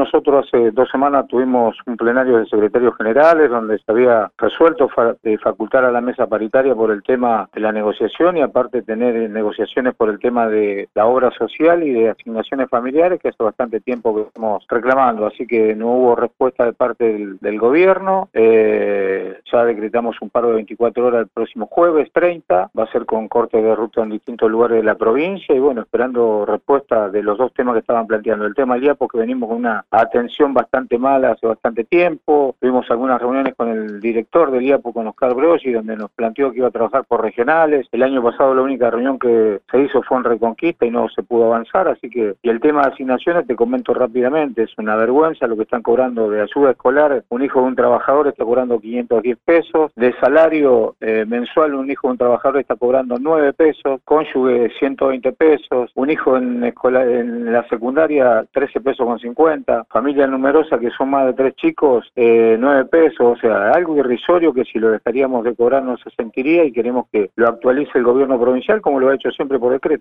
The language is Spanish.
Nosotros hace dos semanas tuvimos un plenario de secretarios generales donde se había resuelto facultar a la mesa paritaria por el tema de la negociación y aparte tener negociaciones por el tema de la obra social y de asignaciones familiares que hace bastante tiempo que estamos reclamando, así que no hubo respuesta de parte del, gobierno. Eh, ya decretamos un paro de 24 horas el próximo jueves 30, va a ser con corte de ruta en distintos lugares de la provincia y bueno, esperando respuesta de los dos temas que estaban planteando. El tema del día porque venimos con una atención bastante mala hace bastante tiempo. Tuvimos algunas reuniones con el director del IAPO, con Oscar Broggi, donde nos planteó que iba a trabajar por regionales. El año pasado la única reunión que se hizo fue en Reconquista y no se pudo avanzar, así que, y el tema de asignaciones te comento rápidamente, es una vergüenza lo que están cobrando de ayuda escolar. Un hijo de un trabajador está cobrando 510 pesos, de salario eh, mensual un hijo de un trabajador está cobrando 9 pesos, cónyuge 120 pesos, un hijo en, en la secundaria 13 pesos con 50, familia numerosa que son más de tres chicos, eh, 9 pesos, o sea, algo irrisorio que si lo dejaríamos de cobrar no se sentiría y queremos que lo actualice el gobierno provincial como lo ha hecho siempre por decreto.